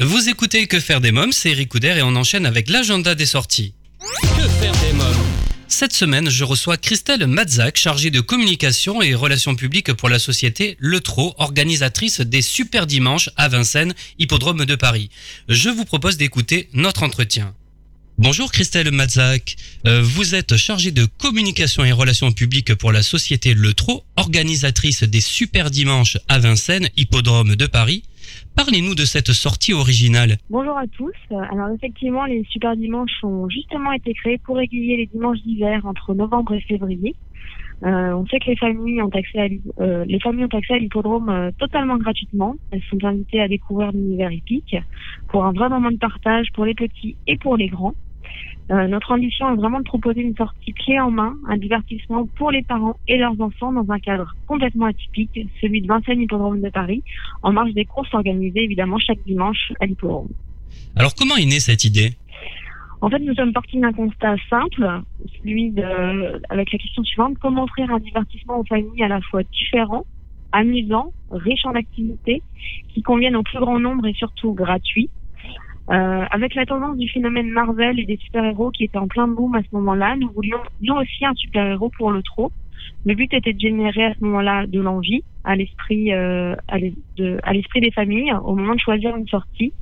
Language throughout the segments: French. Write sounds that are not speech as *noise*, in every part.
Vous écoutez Que faire des mômes, c'est Eric Couder et on enchaîne avec l'agenda des sorties. Que faire des mômes? Cette semaine, je reçois Christelle Mazak, chargée de communication et relations publiques pour la société Le Trot, organisatrice des Super Dimanches à Vincennes, hippodrome de Paris. Je vous propose d'écouter notre entretien. Bonjour Christelle Mazak, Euh, vous êtes chargée de communication et relations publiques pour la société Le Trot, organisatrice des Super Dimanches à Vincennes, hippodrome de Paris. Parlez-nous de cette sortie originale. Bonjour à tous. Alors effectivement, les super dimanches ont justement été créés pour régulier les dimanches d'hiver entre novembre et février. Euh, on sait que les familles ont accès à euh, les familles ont accès à l'hippodrome euh, totalement gratuitement. Elles sont invitées à découvrir l'univers hippique pour un vrai moment de partage pour les petits et pour les grands. Euh, notre ambition est vraiment de proposer une sortie clé en main, un divertissement pour les parents et leurs enfants dans un cadre complètement atypique, celui de Vincennes Hippodrome de Paris, en marge des courses organisées évidemment chaque dimanche à l'hippodrome. Alors comment est née cette idée? En fait, nous sommes partis d'un constat simple, celui de, avec la question suivante, comment offrir un divertissement aux familles à la fois différent, amusant, riche en activités, qui conviennent au plus grand nombre et surtout gratuit? Euh, avec la tendance du phénomène Marvel et des super-héros qui étaient en plein boom à ce moment-là, nous voulions nous aussi un super-héros pour le trot. Le but était de générer à ce moment-là de l'envie à l'esprit euh, à l'esprit des familles au moment de choisir une sortie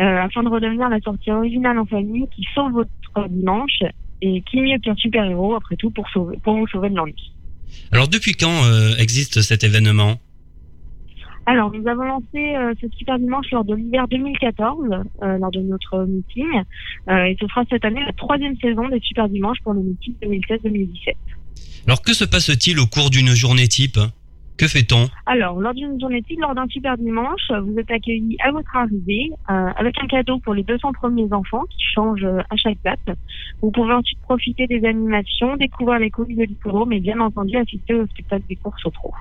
euh, afin de redevenir la sortie originale en famille qui sauve votre dimanche et qui mieux qu'un super-héros après tout pour sauver pour vous sauver de l'ennui. Alors depuis quand euh, existe cet événement? Alors, nous avons lancé euh, ce super dimanche lors de l'hiver 2014, euh, lors de notre meeting, euh, et ce sera cette année la troisième saison des super dimanches pour le meeting 2016-2017. Alors que se passe-t-il au cours d'une journée type? Que fait-on? Alors, lors d'une journée type, lors d'un super dimanche, vous êtes accueillis à votre arrivée euh, avec un cadeau pour les 200 premiers enfants qui change euh, à chaque date. Vous pouvez ensuite profiter des animations, découvrir les coulisses de l'hippodrome et bien entendu assister au spectacle des courses au trot.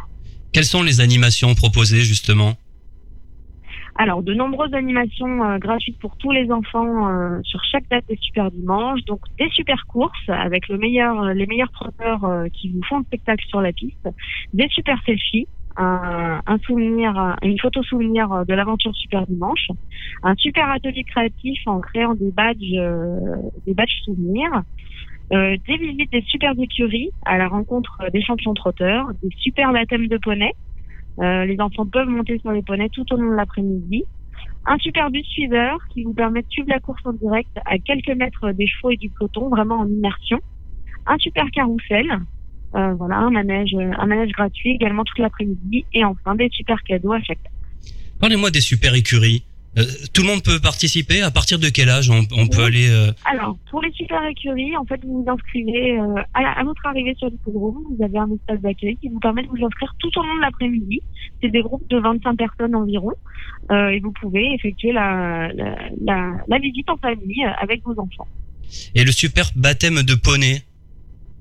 Quelles sont les animations proposées justement? Alors, de nombreuses animations euh, gratuites pour tous les enfants euh, sur chaque date des super dimanches. Donc, des super courses avec euh, les meilleurs trotteurs qui vous font le spectacle sur la piste. Des super selfies. Un, souvenir, une photo souvenir de l'aventure Super Dimanche, un super atelier créatif en créant des badges, des badges souvenirs, euh, des visites des super écuries à la rencontre des champions trotteurs, des super baptêmes de poney, euh, les enfants peuvent monter sur les poneys tout au long de l'après-midi. Un super bus suiveur qui vous permet de suivre la course en direct à quelques mètres des chevaux et du peloton, vraiment en immersion. Un super carrousel, euh, voilà, un manège, un manège gratuit également toute l'après-midi. Et enfin des super cadeaux à chaque Parlez-moi des super écuries. Euh, tout le monde peut participer À partir de quel âge on, on peut aller euh, Alors, pour les super écuries, en fait, vous vous inscrivez euh, à, votre arrivée sur l'hippodrome. Vous avez un espace d'accueil qui vous permet de vous inscrire tout au long de l'après-midi. C'est des groupes de 25 personnes environ. Et vous pouvez effectuer la, la, la, la visite en famille avec vos enfants. Et le super baptême de poney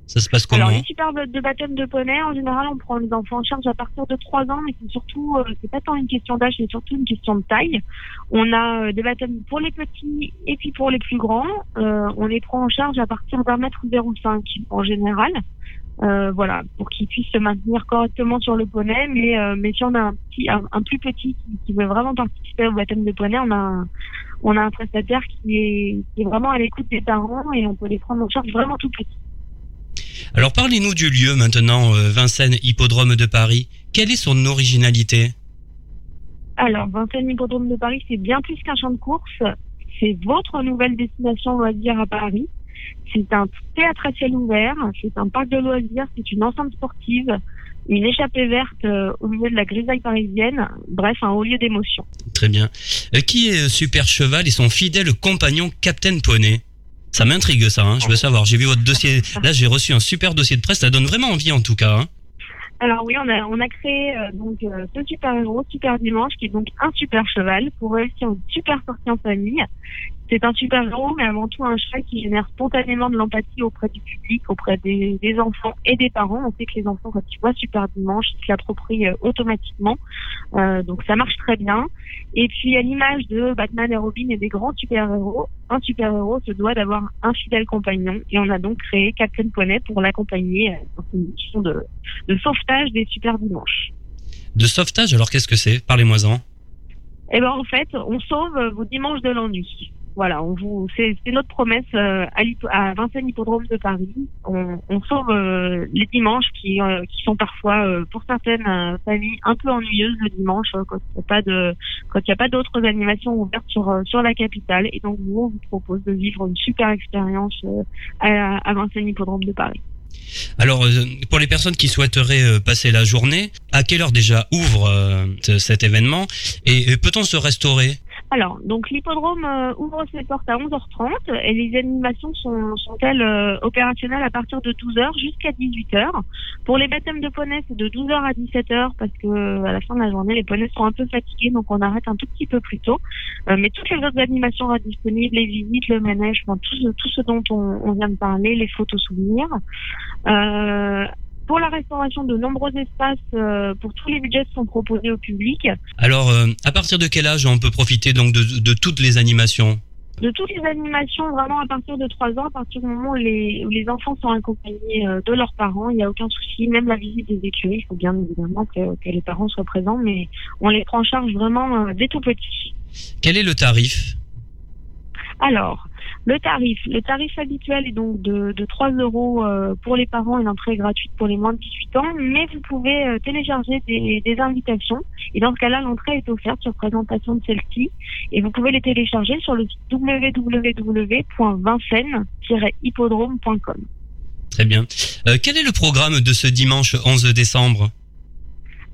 Ça se passe comment Alors, les super de baptême de poney, en général, on prend les enfants en charge à partir de 3 ans, mais c'est surtout, euh, c'est pas tant une question d'âge, c'est surtout une question de taille. On a euh, des baptêmes pour les petits et puis pour les plus grands. Euh, on les prend en charge à partir d'un mètre 05 en général. Euh, voilà, pour qu'ils puissent se maintenir correctement sur le poney. Mais, mais si on a un petit, un, un plus petit qui, qui veut vraiment participer au baptême de poney, on a, un- on a un prestataire qui est, qui est vraiment à l'écoute des parents et on peut les prendre en charge vraiment tout petit. Alors parlez-nous du lieu maintenant, euh, Vincennes Hippodrome de Paris. Quelle est son originalité? Alors, Vincennes Hippodrome de Paris, c'est bien plus qu'un champ de course. C'est votre nouvelle destination loisir à Paris. C'est un théâtre à ciel ouvert, c'est un parc de loisirs, c'est une enceinte sportive, une échappée verte euh, au milieu de la grisaille parisienne. Bref, un haut lieu d'émotion. Très bien. Euh, qui est Super Cheval et son fidèle compagnon Captain Poney? Ça m'intrigue ça, hein, je veux savoir. J'ai vu votre dossier. *laughs* Là, j'ai reçu un super dossier de presse. Ça donne vraiment envie en tout cas. hein. Alors oui, on a, on a créé euh, donc euh, ce super héros, Super Dimanche, qui est donc un super cheval pour réussir une super sortie en famille. C'est un super héros, mais avant tout un cheval qui génère spontanément de l'empathie auprès du public, auprès des, des enfants et des parents. On sait que les enfants, quand ils voient Super Dimanche, ils se l'approprient euh, automatiquement. Euh, donc ça marche très bien. Et puis à l'image de Batman et Robin et des grands super-héros, un super-héros se doit d'avoir un fidèle compagnon. Et on a donc créé Captain Poney pour l'accompagner euh, dans une mission de, de sauvetage des super dimanches. De sauvetage, alors qu'est-ce que c'est? Parlez-moi-en. Eh ben en fait, on sauve vos dimanches de l'ennui. Voilà, on vous, c'est, notre promesse euh, à, Vincennes Hippodrome de Paris. On, sauve euh, les dimanches qui, euh, sont parfois, pour certaines familles, un peu ennuyeuses le dimanche quand il n'y a pas d'autres animations ouvertes sur la capitale. Et donc nous, on vous propose de vivre une super expérience à Vincennes Hippodrome de Paris. Alors, pour les personnes qui souhaiteraient passer la journée, à quelle heure déjà ouvre cet événement? Et peut-on se restaurer? Alors, donc l'hippodrome euh, ouvre ses portes à 11h30 et les animations sont, sont-elles euh, opérationnelles à partir de 12h jusqu'à 18h. Pour les baptêmes de poneys, c'est de 12h à 17h parce que à la fin de la journée, les poneys sont un peu fatigués, donc on arrête un tout petit peu plus tôt. Euh, mais toutes les autres animations sont disponibles, les visites, le manège, enfin, tout, tout ce dont on, on, vient de parler, les photos souvenirs. Pour la restauration, de nombreux espaces euh, pour tous les budgets sont proposés au public. Alors, euh, à partir de quel âge on peut profiter donc de, de toutes les animations? De toutes les animations, vraiment à partir de 3 ans, à partir du moment où les, où les enfants sont accompagnés euh, de leurs parents, il n'y a aucun souci. Même la visite des écuries, il faut bien évidemment que, que, les parents soient présents, mais on les prend en charge vraiment dès tout petit. Quel est le tarif? Alors, le tarif, le tarif habituel est donc de, de 3 euros euh, pour les parents et l'entrée gratuite pour les moins de 18 ans, mais vous pouvez euh, télécharger des, invitations et dans ce cas-là, l'entrée est offerte sur présentation de celle-ci et vous pouvez les télécharger sur le site www.vincennes-hippodrome.com. Très bien. Euh, quel est le programme de ce dimanche 11 décembre?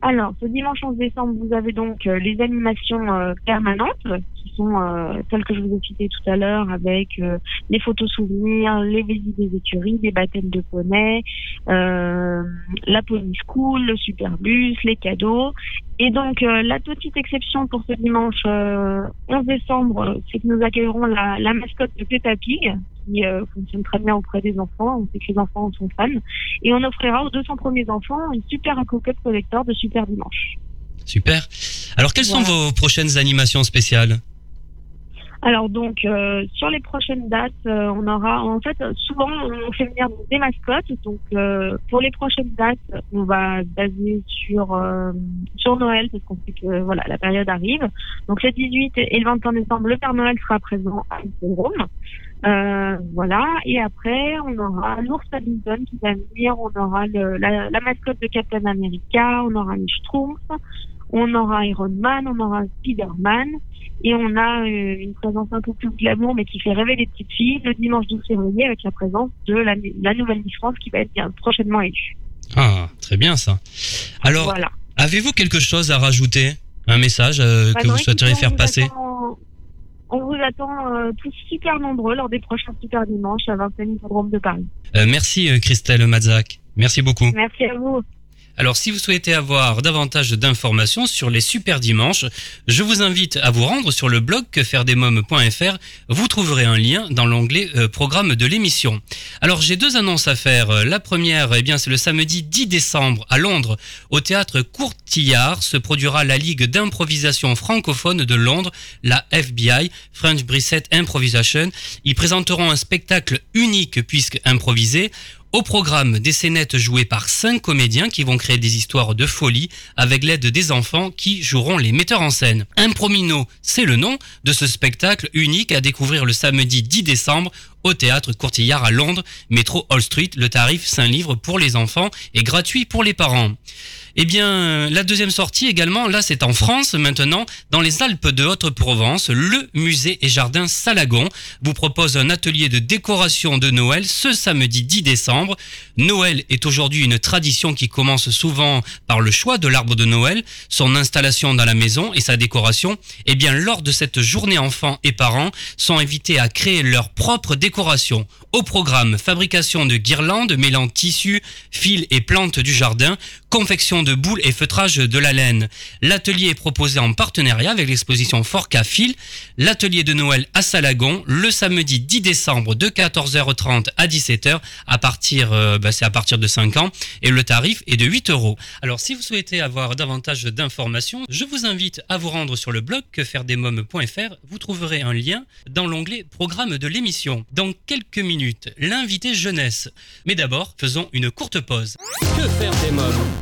Alors, ce dimanche 11 décembre, vous avez donc les animations permanentes sont euh, celles que je vous ai citées tout à l'heure, avec euh, les photos souvenirs, les visites des écuries, les baptêmes de poney, euh, la pony school, le superbus, les cadeaux. Et donc la petite exception pour ce dimanche 11 décembre, c'est que nous accueillerons la, la mascotte de Peppa Pig, qui fonctionne très bien auprès des enfants. On sait que les enfants sont fans. Et on offrira aux 200 premiers enfants une super coquette collector de Super Dimanche. Super. Alors, quelles sont vos prochaines animations spéciales? Alors donc euh, sur les prochaines dates, euh, on aura en fait souvent on fait venir des mascottes. Donc euh, pour les prochaines dates, on va baser sur sur Noël parce qu'on sait que voilà la période arrive. Donc le 18 et le 21 décembre, le Père Noël sera présent à Rome. Voilà et après on aura l'ours Paddington qui va venir. On aura le, la, la, mascotte de Captain America. On aura les Schtroumpfs. On aura Iron Man. On aura Spider-Man. Et on a euh, une présence un peu plus glamour, mais qui fait rêver les petites filles, le dimanche 12 février, avec la présence de la, nouvelle Miss France qui va être bien prochainement élue. Ah, très bien ça. Alors, avez-vous quelque chose à rajouter? Un message euh, que bah, vous souhaiteriez faire passer? On vous attend euh, tous super nombreux lors des prochains Super Dimanches à Vincennes Hippodrome de Paris. merci Christelle Mazak. Merci beaucoup. Merci à vous. Alors si vous souhaitez avoir davantage d'informations sur les super dimanches, je vous invite à vous rendre sur le blog quefairedesmoms.fr. Vous trouverez un lien dans l'onglet euh, programme de l'émission. Alors j'ai deux annonces à faire. La première, eh bien c'est le samedi 10 décembre à Londres au théâtre Courtillard se produira la Ligue d'improvisation francophone de Londres, la FBI, French Brissette Improvisation. Ils présenteront un spectacle unique puisque improvisé au programme, des scénettes jouées par cinq comédiens qui vont créer des histoires de folie avec l'aide des enfants qui joueront les metteurs en scène. Impromino, c'est le nom de ce spectacle unique à découvrir le samedi 10 décembre au théâtre Courtillard à Londres, métro Hall Street. Le tarif 5 livres pour les enfants et gratuit pour les parents. Eh bien, la deuxième sortie également, là c'est en France maintenant, dans les Alpes de Haute-Provence, le musée et jardin Salagon vous propose un atelier de décoration de Noël ce samedi 10 décembre. Noël est aujourd'hui une tradition qui commence souvent par le choix de l'arbre de Noël, son installation dans la maison et sa décoration. Eh bien, lors de cette journée enfants et parents sont invités à créer leur propre décoration. Au programme, fabrication de guirlandes mêlant tissus, fils et plantes du jardin, confection de boules et feutrage de la laine. L'atelier est proposé en partenariat avec l'exposition Forca Fil, l'atelier de Noël à Salagon, le samedi 10 décembre de 14h30 à 17h, à partir, euh, bah, c'est à partir de 5 ans, et le tarif est de 8 euros. Alors si vous souhaitez avoir davantage d'informations, je vous invite à vous rendre sur le blog quefairedesmoms.fr, vous trouverez un lien dans l'onglet programme de l'émission. Dans quelques minutes, l'invité jeunesse. Mais d'abord, faisons une courte pause. Que faire des mômes?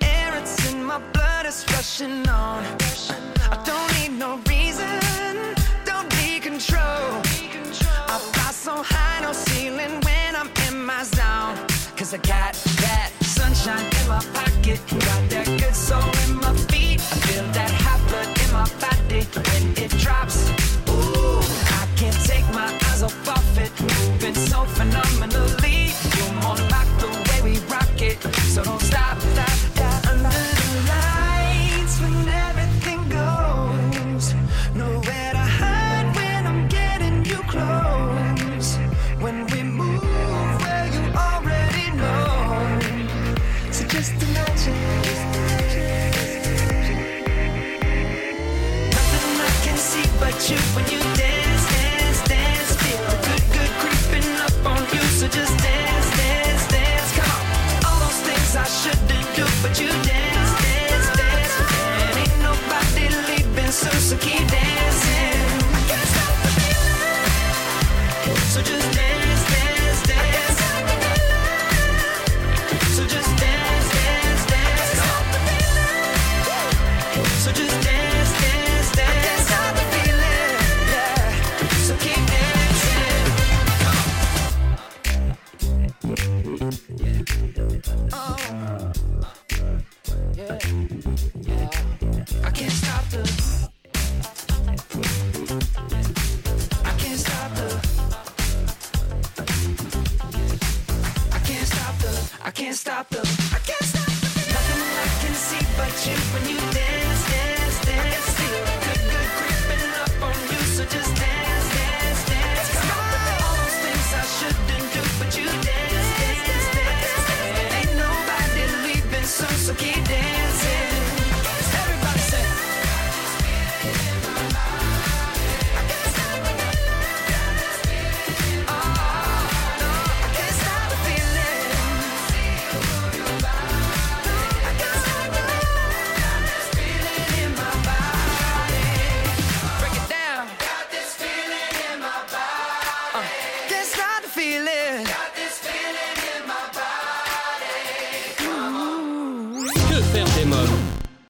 my blood is rushing on. I don't need no reason, don't be control. I fly so high, no ceiling when I'm in my zone. Cause I got that sunshine in my pocket, got that good soul in my feet. I feel that hot blood in my body when it drops. can't stop them. I can't stop them. Nothing I can see but you when you dance.